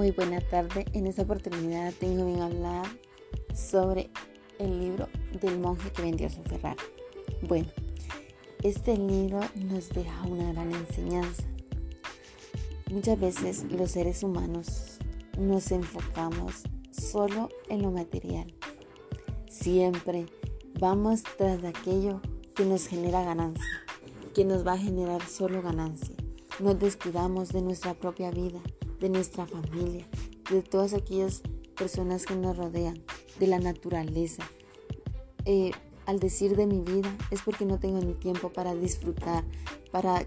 Muy buena tarde. En esta oportunidad tengo bien hablar sobre el libro del monje que vendió su Ferrari. Bueno, este libro nos deja una gran enseñanza. Muchas veces los seres humanos nos enfocamos solo en lo material. Siempre vamos tras de aquello que nos genera ganancia, que nos va a generar solo ganancia. Nos descuidamos de nuestra propia vida, de nuestra familia, de todas aquellas personas que nos rodean, de la naturaleza. Eh, al decir de mi vida es porque no tengo ni tiempo para disfrutar, para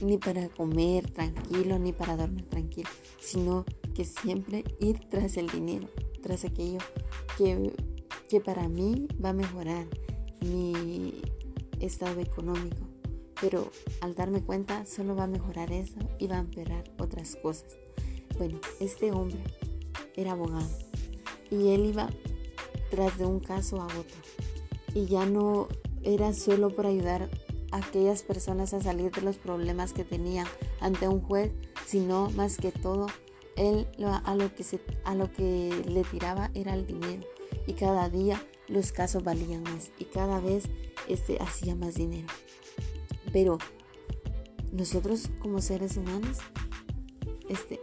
ni para comer tranquilo, ni para dormir tranquilo, sino que siempre ir tras el dinero, tras aquello que, que para mí va a mejorar mi estado económico. Pero al darme cuenta solo va a mejorar eso y va a empeorar otras cosas. Bueno, este hombre era abogado y él iba tras de un caso a otro. Y ya no era solo por ayudar a aquellas personas a salir de los problemas que tenían ante un juez, sino más que todo, él a lo que, se, a lo que le tiraba era el dinero. Y cada día los casos valían más y cada vez este, hacía más dinero. Pero nosotros como seres humanos, este,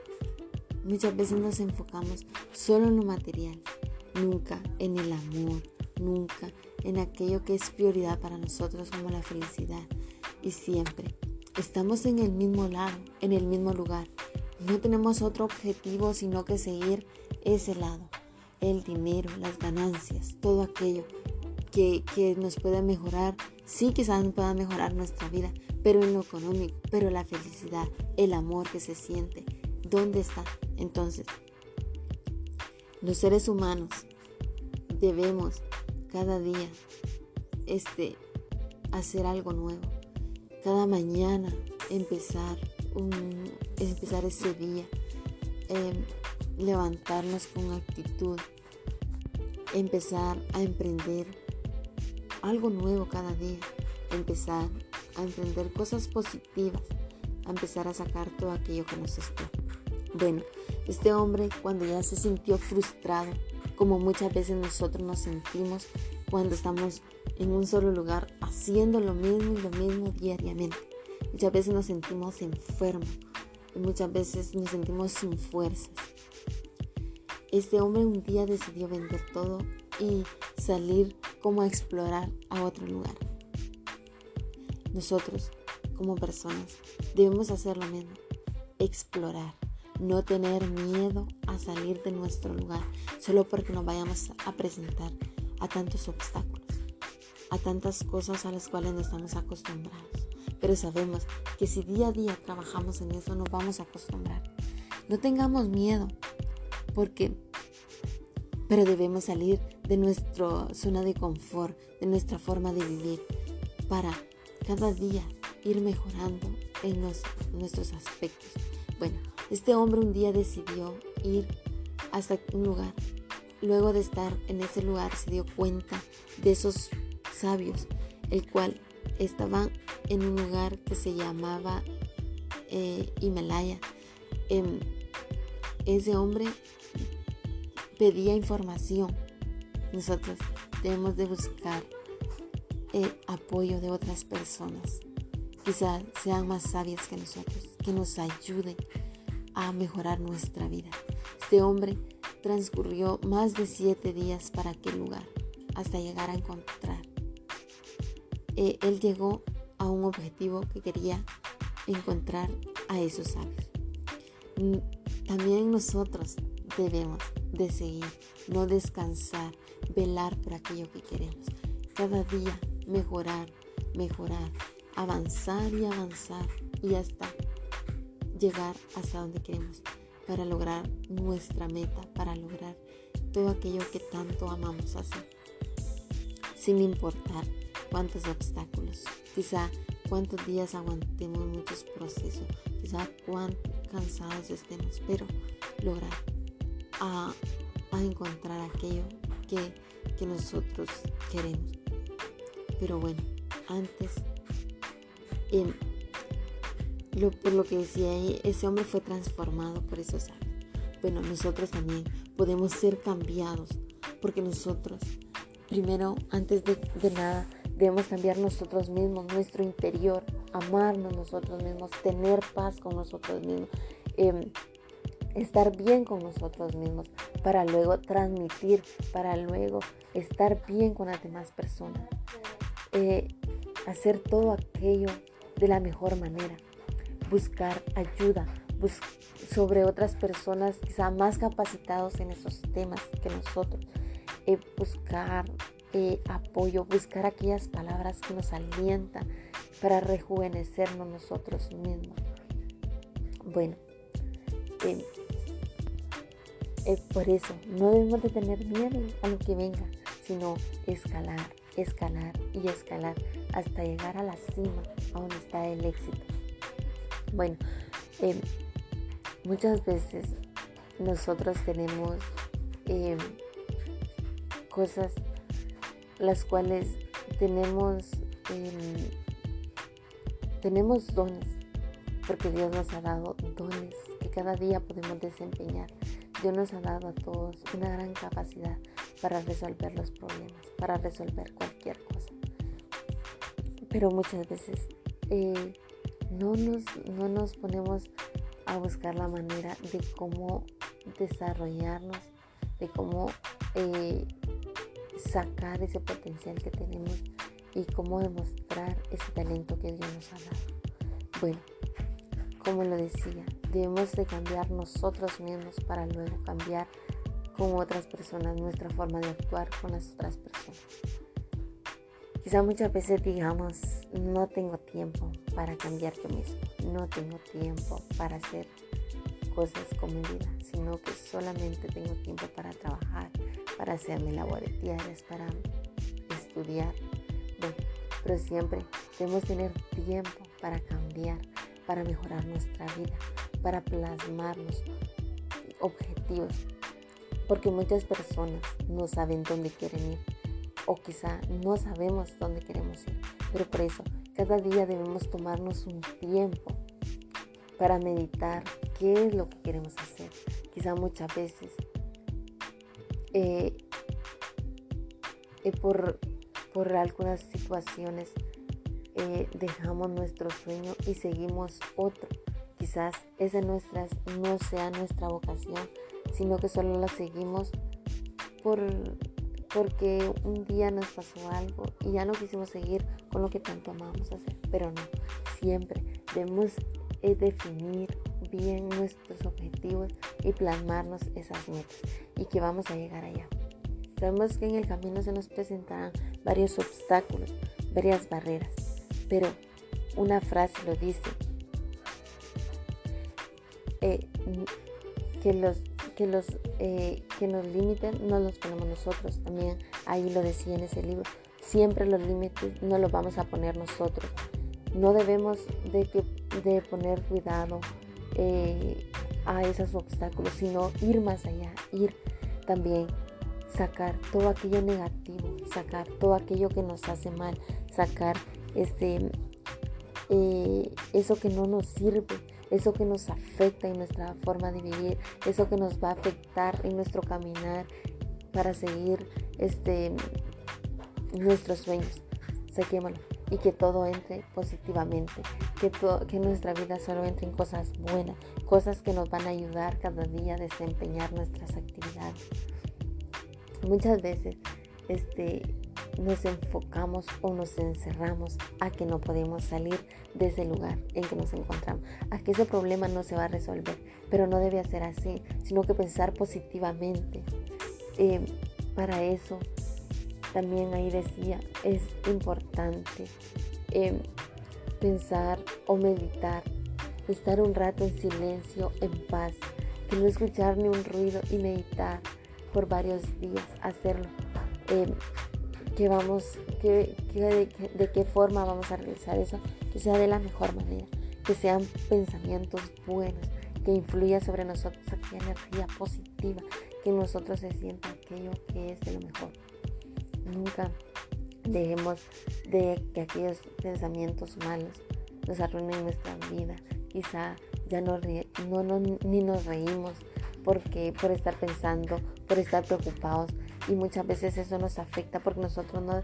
Muchas veces nos enfocamos solo en lo material, nunca en el amor, nunca en aquello que es prioridad para nosotros como la felicidad. Y siempre estamos en el mismo lado, en el mismo lugar. No tenemos otro objetivo sino que seguir ese lado. El dinero, las ganancias, todo aquello que, que nos pueda mejorar. Sí, quizás nos pueda mejorar nuestra vida, pero en lo económico, pero la felicidad, el amor que se siente, ¿dónde está? Entonces, los seres humanos debemos cada día este, hacer algo nuevo. Cada mañana empezar, un, empezar ese día, em, levantarnos con actitud, empezar a emprender algo nuevo cada día, empezar a emprender cosas positivas, a empezar a sacar todo aquello que nos está. Bueno, este hombre cuando ya se sintió frustrado, como muchas veces nosotros nos sentimos cuando estamos en un solo lugar haciendo lo mismo y lo mismo diariamente. Muchas veces nos sentimos enfermos y muchas veces nos sentimos sin fuerzas. Este hombre un día decidió vender todo y salir como a explorar a otro lugar. Nosotros, como personas, debemos hacer lo mismo, explorar no tener miedo a salir de nuestro lugar, solo porque nos vayamos a presentar a tantos obstáculos, a tantas cosas a las cuales no estamos acostumbrados. Pero sabemos que si día a día trabajamos en eso, nos vamos a acostumbrar. No tengamos miedo, porque, pero debemos salir de nuestra zona de confort, de nuestra forma de vivir, para cada día ir mejorando en nuestros aspectos. Bueno, este hombre un día decidió ir hasta un lugar. Luego de estar en ese lugar se dio cuenta de esos sabios, el cual estaban en un lugar que se llamaba eh, Himalaya. Em, ese hombre pedía información. Nosotros debemos de buscar el apoyo de otras personas. Quizás sean más sabias que nosotros, que nos ayuden a mejorar nuestra vida. Este hombre transcurrió más de siete días para aquel lugar hasta llegar a encontrar. Eh, él llegó a un objetivo que quería encontrar a esos sabios. Mm, también nosotros debemos de seguir, no descansar, velar por aquello que queremos. Cada día mejorar, mejorar, avanzar y avanzar y hasta llegar hasta donde queremos, para lograr nuestra meta, para lograr todo aquello que tanto amamos hacer, sin importar cuántos obstáculos, quizá cuántos días aguantemos muchos procesos, quizá cuán cansados estemos, pero lograr a, encontrar aquello que, que nosotros queremos. Pero bueno, antes por lo que decía ese hombre fue transformado por esos sabios. Bueno, nosotros también podemos ser cambiados porque nosotros, primero, antes de, nada, debemos cambiar nosotros mismos, nuestro interior, amarnos nosotros mismos, tener paz con nosotros mismos, em, estar bien con nosotros mismos, para luego transmitir, para luego estar bien con las demás personas. Eh, hacer todo aquello de la mejor manera, buscar ayuda sobre otras personas quizá más capacitados en esos temas que nosotros, eh, buscar eh, apoyo, buscar aquellas palabras que nos alientan para rejuvenecernos nosotros mismos. Bueno, eh, por eso no debemos de tener miedo a lo que venga, sino escalar, escalar y escalar hasta llegar a la cima, a donde está el éxito. Bueno, em, muchas veces nosotros tenemos em, cosas las cuales tenemos em, tenemos dones porque Dios nos ha dado dones que cada día podemos desempeñar. Dios nos ha dado a todos una gran capacidad para resolver los problemas para resolver cualquier cosa. Pero muchas veces eh, no, nos, no nos ponemos a buscar la manera de cómo desarrollarnos, de cómo eh, sacar ese potencial que tenemos y cómo demostrar ese talento que Dios nos ha dado. Bueno, como lo decía, debemos de cambiar nosotros mismos para luego cambiar con otras personas nuestra forma de actuar con las otras personas. Quizá muchas veces digamos, no tengo tiempo para cambiar yo mismo, no tengo tiempo para hacer cosas con mi vida, sino que solamente tengo tiempo para trabajar, para hacer mis labores diarias, para estudiar. Bueno, pero siempre debemos tener tiempo para cambiar, para mejorar nuestra vida, para plasmarnos objetivos, porque muchas personas no saben dónde quieren ir o quizá no sabemos dónde queremos ir. Pero por eso, cada día debemos tomarnos un tiempo para meditar qué es lo que queremos hacer. Quizá muchas veces eh, eh, por, por, algunas situaciones eh, dejamos nuestro sueño y seguimos otro. Quizás esa nuestras, no sea nuestra vocación, sino que solo la seguimos por porque un día nos pasó algo y ya no quisimos seguir con lo que tanto amamos hacer. Pero no, siempre debemos eh, definir bien nuestros objetivos y plasmarnos esas metas y que vamos a llegar allá. Sabemos que en el camino se nos presentarán varios obstáculos, varias barreras, pero una frase lo dice, eh, que los que los eh, que nos limiten no los ponemos nosotros. También ahí lo decía en ese libro. Siempre los límites no los vamos a poner nosotros. No debemos de, de poner cuidado eh, a esos obstáculos, sino ir más allá, ir también sacar todo aquello negativo, sacar todo aquello que nos hace mal, sacar este, eh, eso que no nos sirve eso que nos afecta en nuestra forma de vivir, eso que nos va a afectar en nuestro caminar para seguir este, nuestros sueños. Saquémoslo y que todo entre positivamente, que, que nuestra vida solo entre en cosas buenas, cosas que nos van a ayudar cada día a desempeñar nuestras actividades. Muchas veces este, nos enfocamos o nos encerramos a que no podemos salir de ese lugar en que nos encontramos, a que ese problema no se va a resolver, pero no debe ser así, sino que pensar positivamente. Eh, para eso, también ahí decía, es importante eh, pensar o meditar, estar un rato en silencio, en paz, que no escuchar ni un ruido y meditar por varios días, hacerlo. Eh, que vamos, que, de, qué forma vamos a realizar eso, que sea de la mejor manera, que sean pensamientos buenos, que influya sobre nosotros aquella energía positiva, que nosotros se sienta aquello que es de lo mejor. Nunca dejemos de que aquellos pensamientos malos nos arruinen nuestra vida. Quizá ya no, no, ni nos reímos porque por estar pensando, por estar preocupados y muchas veces eso nos afecta porque nosotros no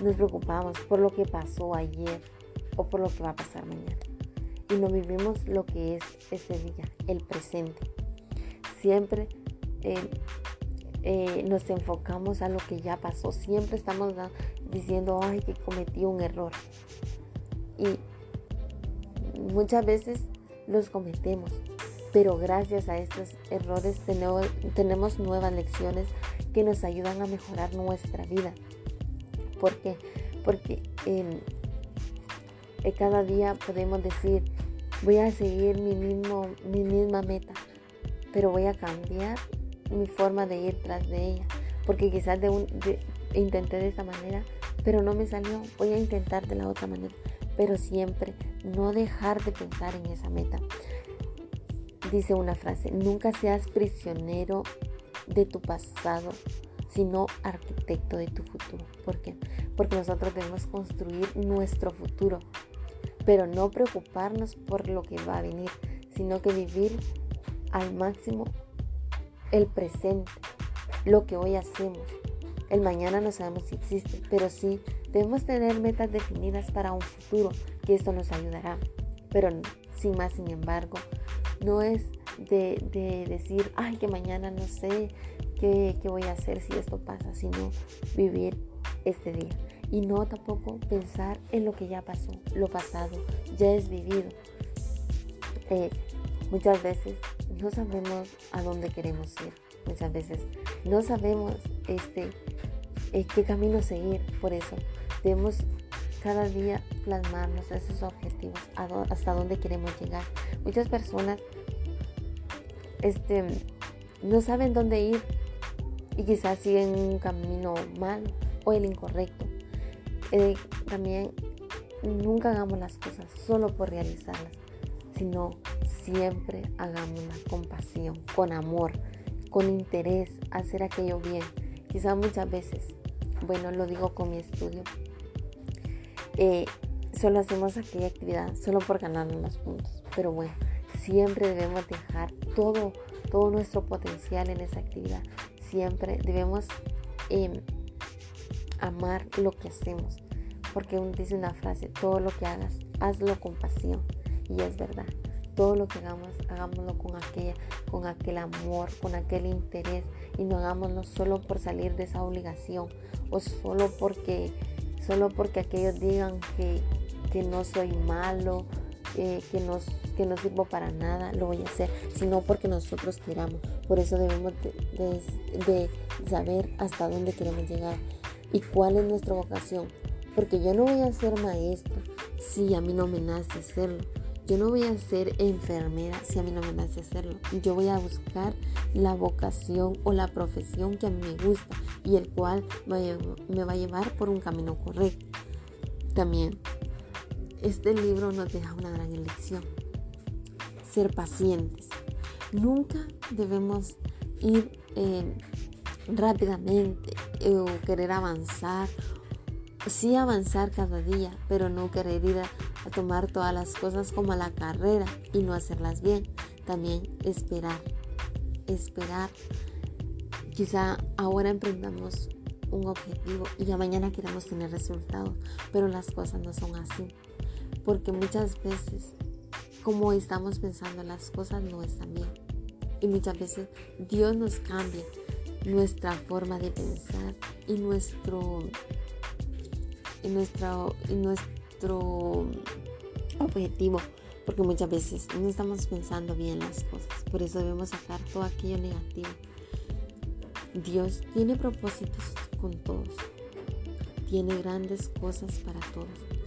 nos preocupamos por lo que pasó ayer o por lo que va a pasar mañana y no vivimos lo que es ese día, el presente. Siempre eh, eh, nos enfocamos a lo que ya pasó, siempre estamos diciendo, ay, que cometí un error. Y muchas veces los cometemos, pero gracias a estos errores tenemos, nuevas lecciones que nos ayudan a mejorar nuestra vida. ¿Por qué? Porque eh, cada día podemos decir, voy a seguir mi, mismo, mi misma meta, pero voy a cambiar mi forma de ir tras de ella, porque quizás de intenté de esta manera, pero no me salió, voy a intentar de la otra manera, pero siempre no dejar de pensar en esa meta. Dice una frase, nunca seas prisionero de tu pasado, sino arquitecto de tu futuro. ¿Por qué? Porque nosotros debemos construir nuestro futuro pero no preocuparnos por lo que va a venir, sino que vivir al máximo el presente, lo que hoy hacemos. El mañana no sabemos si existe, pero sí debemos tener metas definidas para un futuro, que esto nos ayudará. Pero sin más, sin embargo, no es de, decir, ay, que mañana no sé qué, qué voy a hacer si esto pasa, sino vivir este día y no tampoco pensar en lo que ya pasó, lo pasado, ya es vivido. Eh, muchas veces no sabemos a dónde queremos ir, muchas veces no sabemos este, eh, qué camino seguir, por eso debemos cada día plasmarnos esos objetivos, hasta dónde queremos llegar. Muchas personas este, no saben dónde ir y quizás siguen un camino mal o el incorrecto. Eh, también nunca hagamos las cosas solo por realizarlas, sino siempre hagámoslas con pasión, con amor, con interés, hacer aquello bien. Quizás muchas veces, bueno, lo digo con mi estudio, eh, solo hacemos aquella actividad solo por ganarnos los puntos. Pero bueno, siempre debemos dejar todo, todo nuestro potencial en esa actividad. Siempre debemos em, amar lo que hacemos. Porque dice una frase, todo lo que hagas, hazlo con pasión. Y es verdad. Todo lo que hagamos, hagámoslo con, aquella, con aquel amor, con aquel interés. Y no hagámoslo solo por salir de esa obligación. O solo porque, solo porque aquellos digan que, que no soy malo, que, no, que no sirvo para nada, lo voy a hacer, sino porque nosotros queramos. Por eso debemos de saber hasta dónde queremos llegar y cuál es nuestra vocación. Porque yo no voy a ser maestra si a mí no me nace hacerlo. Yo no voy a ser enfermera si a mí no me nace hacerlo. Yo voy a buscar la vocación o la profesión que a mí me gusta y el cual me va a llevar por un camino correcto. También, este libro nos deja una gran lección. Ser pacientes. Nunca debemos ir eh, rápidamente eh, o querer avanzar. Sí avanzar cada día, pero no querer ir a, tomar todas las cosas como a la carrera y no hacerlas bien. También esperar, esperar. Quizá ahora emprendamos un objetivo y ya mañana queramos tener resultados, pero las cosas no son así. Porque muchas veces, como estamos pensando, las cosas no están bien. Y muchas veces Dios nos cambia nuestra forma de pensar y nuestro, y nuestro, y nuestro objetivo. Porque muchas veces no estamos pensando bien las cosas. Por eso debemos sacar todo aquello negativo. Dios tiene propósitos con todos. Tiene grandes cosas para todos.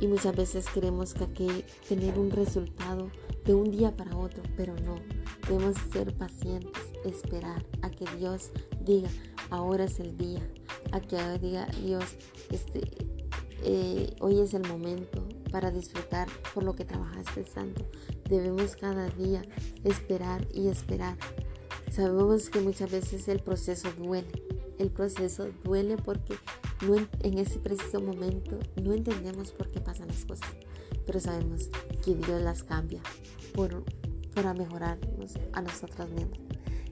Y muchas veces queremos que tener un resultado de un día para otro, pero no. Debemos ser pacientes, esperar a que Dios diga, ahora es el día, a que diga Dios, este, eh, hoy es el momento para disfrutar por lo que trabajaste santo. Debemos cada día esperar y esperar. Sabemos que muchas veces el proceso duele. El proceso duele porque en ese preciso momento no entendemos por qué pasan las cosas, pero sabemos que Dios las cambia por, para mejorarnos a nosotros mismos.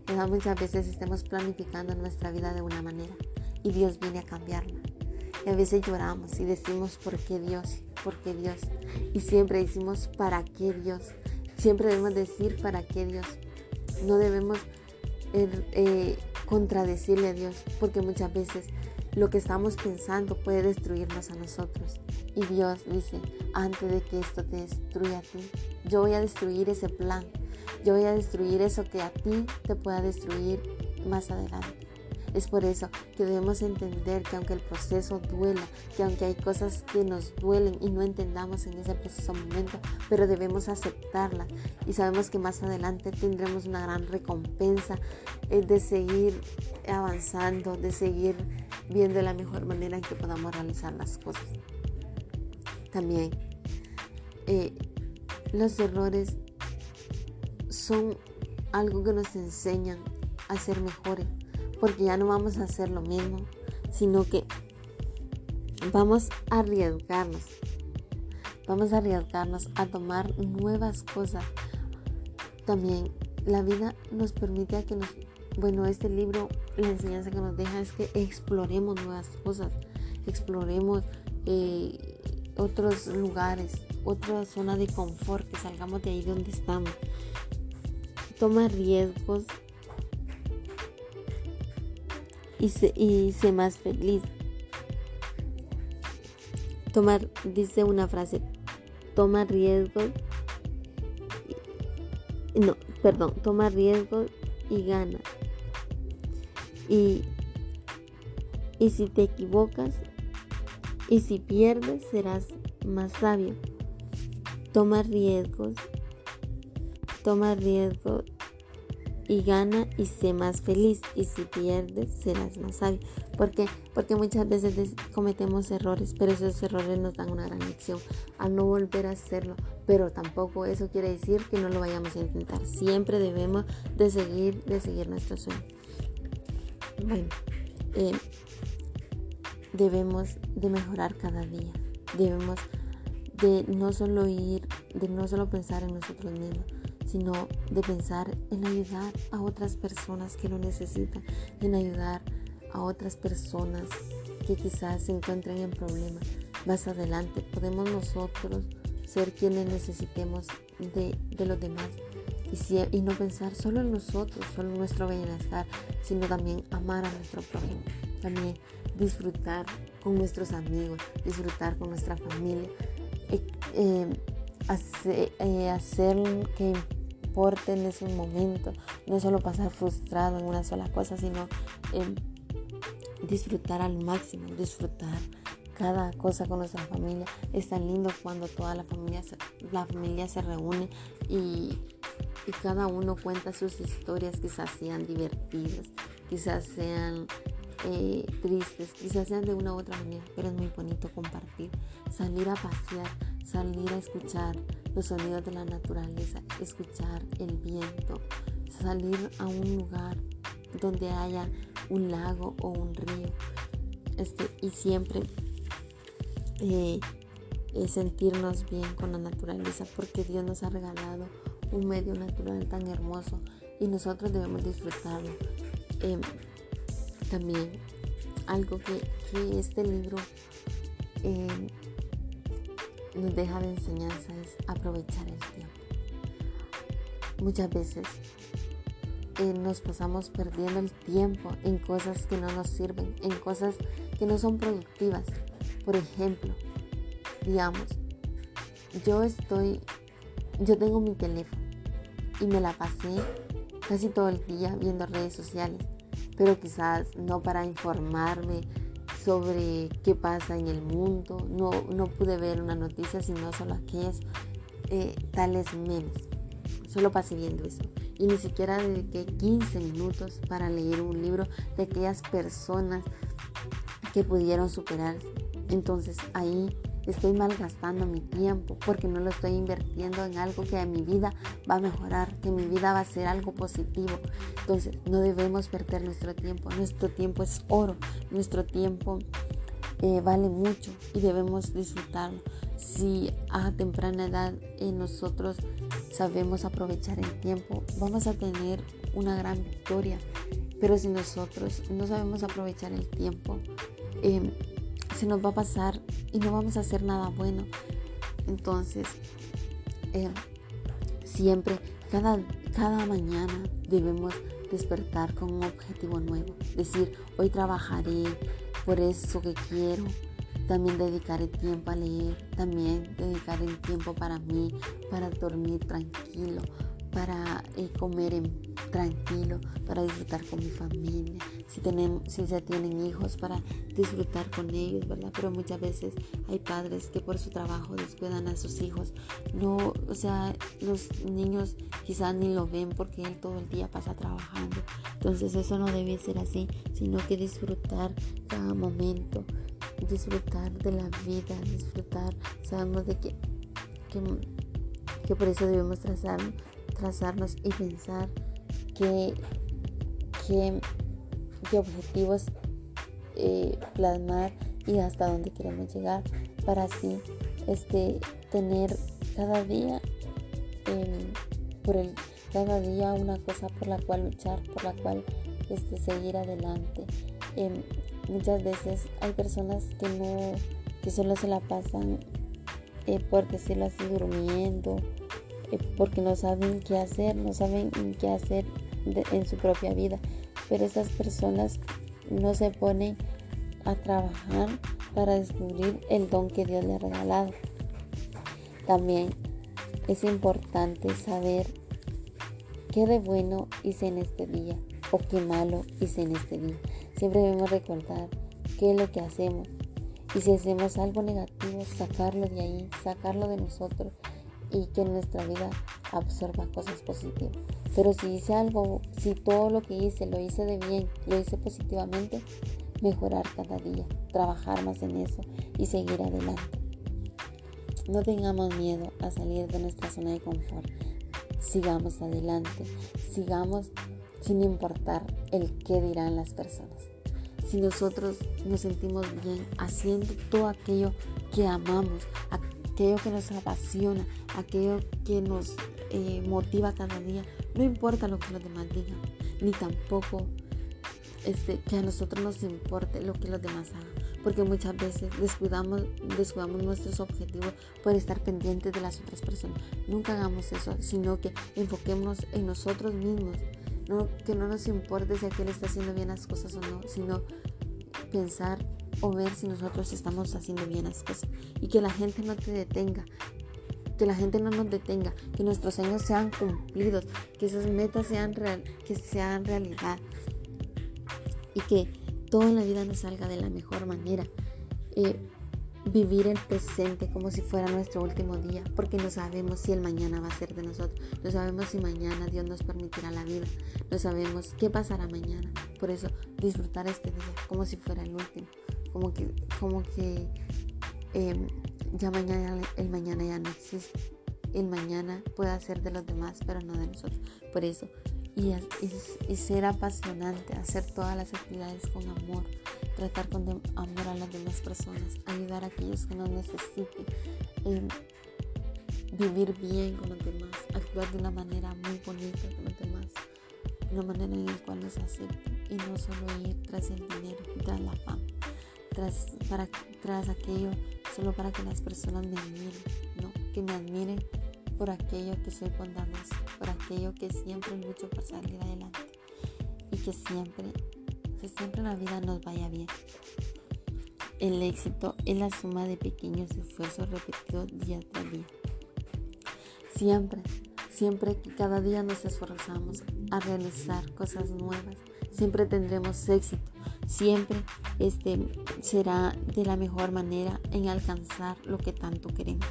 Quizás muchas veces estemos planificando nuestra vida de una manera y Dios viene a cambiarla. Y a veces lloramos y decimos, ¿por qué Dios? ¿Por qué Dios? Y siempre decimos, ¿para qué Dios? Siempre debemos decir, ¿para qué Dios? No debemos er, eh, contradecirle a Dios, porque muchas veces lo que estamos pensando puede destruirnos a nosotros. Y Dios dice, antes de que esto te destruya a ti, yo voy a destruir ese plan. Yo voy a destruir eso que a ti te pueda destruir más adelante. Es por eso que debemos entender que aunque el proceso duela, que aunque hay cosas que nos duelen y no entendamos en ese preciso momento, pero debemos aceptarlas y sabemos que más adelante tendremos una gran recompensa eh, de seguir avanzando, de seguir viendo la mejor manera en que podamos realizar las cosas. También eh, los errores son algo que nos enseñan a ser mejores, porque ya no vamos a hacer lo mismo, sino que vamos a arriesgarnos, vamos a arriesgarnos a tomar nuevas cosas. También la vida nos permite a que nos, bueno, este libro, la enseñanza que nos deja es que exploremos nuevas cosas, exploremos eh, otros lugares, otra zona de confort, que salgamos de ahí donde estamos. Toma riesgos y sé, y más feliz. Tomar, dice una frase, toma riesgos, no, perdón, toma riesgos y gana. Y, y si te equivocas, y si pierdes serás más sabio. Toma riesgos, toma riesgos y gana y sé más feliz. Y si pierdes serás más sabio. ¿Por qué? Porque muchas veces cometemos errores, pero esos errores nos dan una gran lección al no volver a hacerlo. Pero tampoco eso quiere decir que no lo vayamos a intentar. Siempre debemos de seguir, de seguir nuestro sueño. Bueno, eh, debemos de mejorar cada día. Debemos de no solo ir, de no solo pensar en nosotros mismos, sino de pensar en ayudar a otras personas que lo necesitan, en ayudar a otras personas que quizás se encuentren en problemas. Más adelante podemos nosotros ser quienes necesitemos de, los demás y, y, no pensar solo en nosotros, solo en nuestro bienestar, sino también amar a nuestro prójimo. También disfrutar con nuestros amigos, disfrutar con nuestra familia, eh, eh, eh, hacer, que importe en ese momento, no solo pasar frustrado en una sola cosa, sino disfrutar al máximo, disfrutar cada cosa con nuestra familia. Es tan lindo cuando toda la familia se, la familia se reúne y, y cada uno cuenta sus historias, quizás sean divertidas, quizás sean eh, tristes, quizás sean de una u otra manera, pero es muy bonito compartir, salir a pasear, salir a escuchar los sonidos de la naturaleza, escuchar el viento, salir a un lugar donde haya un lago o un río, este, y siempre eh, eh, sentirnos bien con la naturaleza, porque Dios nos ha regalado un medio natural tan hermoso y nosotros debemos disfrutarlo. Em, también algo que, este libro eh, nos deja de enseñanza es aprovechar el tiempo. Muchas veces eh, nos pasamos perdiendo el tiempo en cosas que no nos sirven, en cosas que no son productivas. Por ejemplo, digamos, yo estoy, yo tengo mi teléfono y me la pasé casi todo el día viendo redes sociales pero quizás no para informarme sobre qué pasa en el mundo. No, no pude ver una noticia, sino solo aquellas eh, tales memes. Solo pasé viendo eso. Y ni siquiera dediqué 15 minutos para leer un libro de aquellas personas que pudieron superar. Entonces ahí estoy malgastando mi tiempo porque no lo estoy invirtiendo en algo que en mi vida va a mejorar, que mi vida va a ser algo positivo. Entonces no debemos perder nuestro tiempo. Nuestro tiempo es oro. Nuestro tiempo eh, vale mucho y debemos disfrutarlo. Si a temprana edad eh, nosotros sabemos aprovechar el tiempo, vamos a tener una gran victoria. Pero si nosotros no sabemos aprovechar el tiempo, em, se nos va a pasar y no vamos a hacer nada bueno. Entonces, em, siempre, cada, cada mañana debemos despertar con un objetivo nuevo. Decir, hoy trabajaré por eso que quiero, también dedicaré tiempo a leer, también dedicaré tiempo para mí, para dormir tranquilo, para eh, comer tranquilo, para disfrutar con mi familia. Si, tienen, si ya tienen hijos, para disfrutar con ellos, ¿verdad? Pero muchas veces hay padres que por su trabajo descuidan a sus hijos. No, o sea, los niños quizás ni lo ven porque él todo el día pasa trabajando. Entonces eso no debe ser así, sino que disfrutar cada momento, disfrutar de la vida, disfrutar, sabemos de que, que, por eso debemos trazar, trazarnos y pensar que, que, objetivos eh, plasmar y hasta dónde queremos llegar para así este, tener cada día em, por el cada día una cosa por la cual luchar por la cual este, seguir adelante. Em, muchas veces hay personas que no, que solo se la pasan, eh, por decirlo así, durmiendo, eh, porque no saben qué hacer, no saben qué hacer en su propia vida. Pero esas personas no se ponen a trabajar para descubrir el don que Dios le ha regalado. También es importante saber qué de bueno hice en este día o qué malo hice en este día. Siempre debemos recordar qué es lo que hacemos. Y si hacemos algo negativo, sacarlo de ahí, sacarlo de nosotros y que nuestra vida absorba cosas positivas. Pero si hice algo, si todo lo que hice lo hice de bien, lo hice positivamente, mejorar cada día, trabajar más en eso y seguir adelante. No tengamos miedo a salir de nuestra zona de confort. Sigamos adelante, sigamos sin importar el qué dirán las personas si nosotros nos sentimos bien haciendo todo aquello que amamos, aquello que nos apasiona, aquello que nos eh, motiva cada día, no importa lo que los demás digan, ni tampoco este, que a nosotros nos importe lo que los demás hagan. Porque muchas veces descuidamos, descuidamos nuestros objetivos por estar pendientes de las otras personas. Nunca hagamos eso, sino que enfoquémonos en nosotros mismos que no nos importe si aquel está haciendo bien las cosas o no, sino pensar o ver si nosotros estamos haciendo bien las cosas. Y que la gente no te detenga, que la gente no nos detenga, que nuestros sueños sean cumplidos, que esas metas sean real, que sean realidad. Y que todo en la vida nos salga de la mejor manera. Eh, vivir el presente como si fuera nuestro último día, porque no sabemos si el mañana va a ser de nosotros, no sabemos si mañana Dios nos permitirá la vida, no sabemos qué pasará mañana. Por eso disfrutar este día como si fuera el último, como que, como que em, ya mañana el mañana ya no existe. El mañana puede ser de los demás, pero no de nosotros. Por eso, y, y ser apasionante, hacer todas las actividades con amor tratar con amor a las demás personas, ayudar a aquellos que nos necesiten, eh, vivir bien con los demás, actuar de una manera muy bonita con los demás, una manera en la cual nos acepten y no solo ir tras el dinero, tras la fama, tras, para, aquello solo para que las personas me admiren, ¿no? que me admiren por aquello que soy bondadosa, por aquello que siempre lucho por salir adelante y que siempre que siempre la vida nos vaya bien. El éxito es la suma de pequeños esfuerzos repetidos día tras día. Siempre, siempre que cada día nos esforzamos a realizar cosas nuevas, siempre tendremos éxito. Siempre este será de la mejor manera en alcanzar lo que tanto queremos.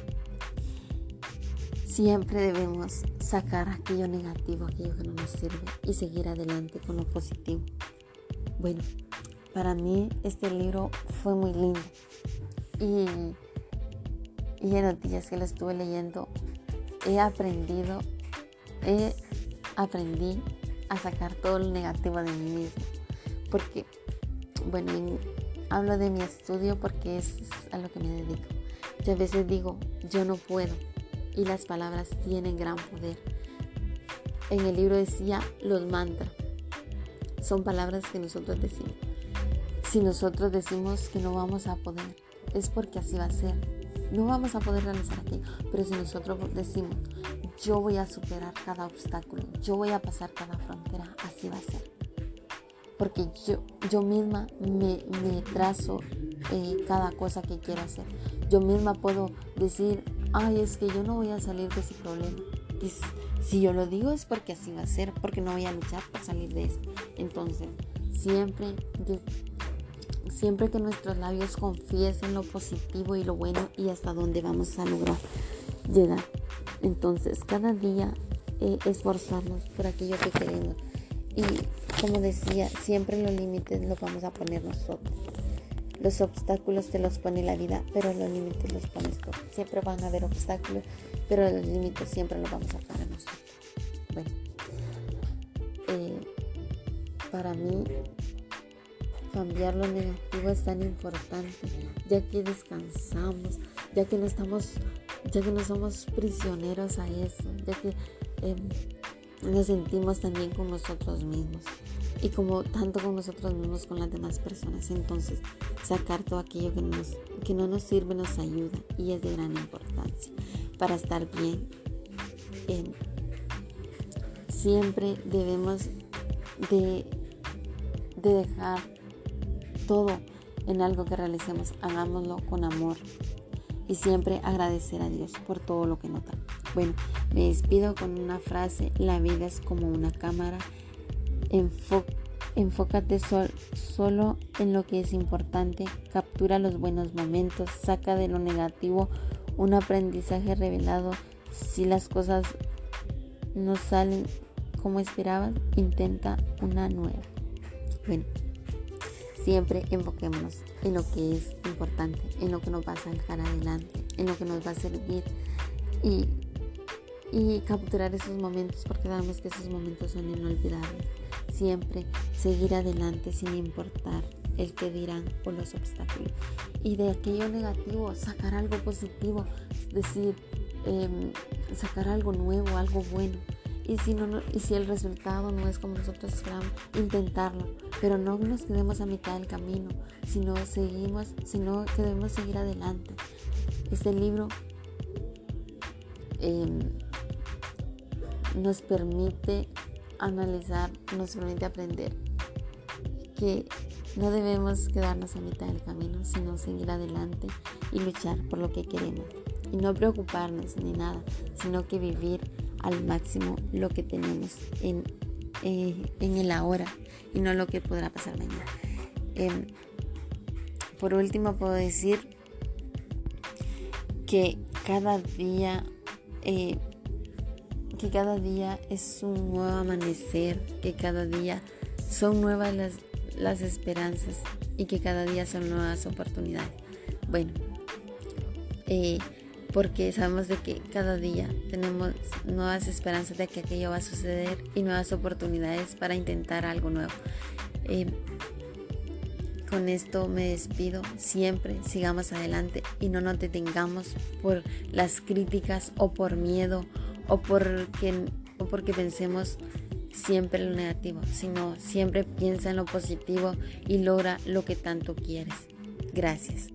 Siempre debemos sacar aquello negativo, aquello que no nos sirve y seguir adelante con lo positivo. Bueno, para mí este libro fue muy lindo y, y en los días que lo estuve leyendo he aprendido, he aprendí a sacar todo lo negativo de mí mismo. Porque, bueno, hablo de mi estudio porque es a lo que me dedico. Yo a veces digo, yo no puedo, y las palabras tienen gran poder. En el libro decía los mantras. Son palabras que nosotros decimos. Si nosotros decimos que no vamos a poder, es porque así va a ser. No vamos a poder realizar aquello. Pero si nosotros decimos, yo voy a superar cada obstáculo, yo voy a pasar cada frontera, así va a ser. Porque yo, yo misma me, trazo eh, cada cosa que quiero hacer. Yo misma puedo decir, ay, es que yo no voy a salir de ese problema. Si yo lo digo es porque así va a ser, porque no voy a luchar por salir de eso. Entonces, siempre, siempre que nuestros labios confiesen lo positivo y lo bueno y hasta dónde vamos a lograr llegar. Entonces, cada día eh, esforzarnos por aquello que queremos. Y como decía, siempre los límites los vamos a poner nosotros. Los obstáculos te los pone la vida, pero los límites los pones tú. Siempre van a haber obstáculos, pero los límites siempre los vamos a poner nosotros. Bueno, eh, para mí cambiar lo negativo es tan importante, ya que descansamos, ya que no estamos, ya que no somos prisioneros a eso, ya que em, nos sentimos también con nosotros mismos y como tanto con nosotros mismos con las demás personas. Entonces, sacar todo aquello que no nos sirve nos ayuda y es de gran importancia para estar bien. siempre debemos de, de dejar todo en algo que realicemos, hagámoslo con amor y siempre agradecer a Dios por todo lo que nos da. Bueno, me despido con una frase, la vida es como una cámara, enfócate solo en lo que es importante, captura los buenos momentos, saca de lo negativo un aprendizaje revelado. Si las cosas no salen como esperabas, intenta una nueva. Bueno, siempre enfoquémonos en lo que es importante, en lo que nos va a sacar adelante, en lo que nos va a servir y y capturar esos momentos porque sabemos que esos momentos son inolvidables. Siempre seguir adelante sin importar el que dirán o los obstáculos. Y de aquello negativo sacar algo positivo, decir, em, sacar algo nuevo, algo bueno. Y si, no, y si el resultado no es como nosotros esperamos, intentarlo. Pero no nos quedemos a mitad del camino, sino, seguimos, sino que debemos seguir adelante. Este libro em, nos permite analizar, nos permite aprender que no debemos quedarnos a mitad del camino, sino seguir adelante y luchar por lo que queremos. Y no preocuparnos ni nada, sino que vivir al máximo lo que tenemos en, eh, en el ahora y no lo que podrá pasar mañana. Em, por último, puedo decir que cada día eh, que cada día es un nuevo amanecer, que cada día son nuevas las, las esperanzas y que cada día son nuevas oportunidades. Bueno, eh, porque sabemos de que cada día tenemos nuevas esperanzas de que aquello va a suceder y nuevas oportunidades para intentar algo nuevo. Eh, con esto me despido. Siempre sigamos adelante y no nos detengamos por las críticas o por miedo o porque, o porque pensemos siempre lo negativo, sino siempre piensa en lo positivo y logra lo que tanto quieres. Gracias.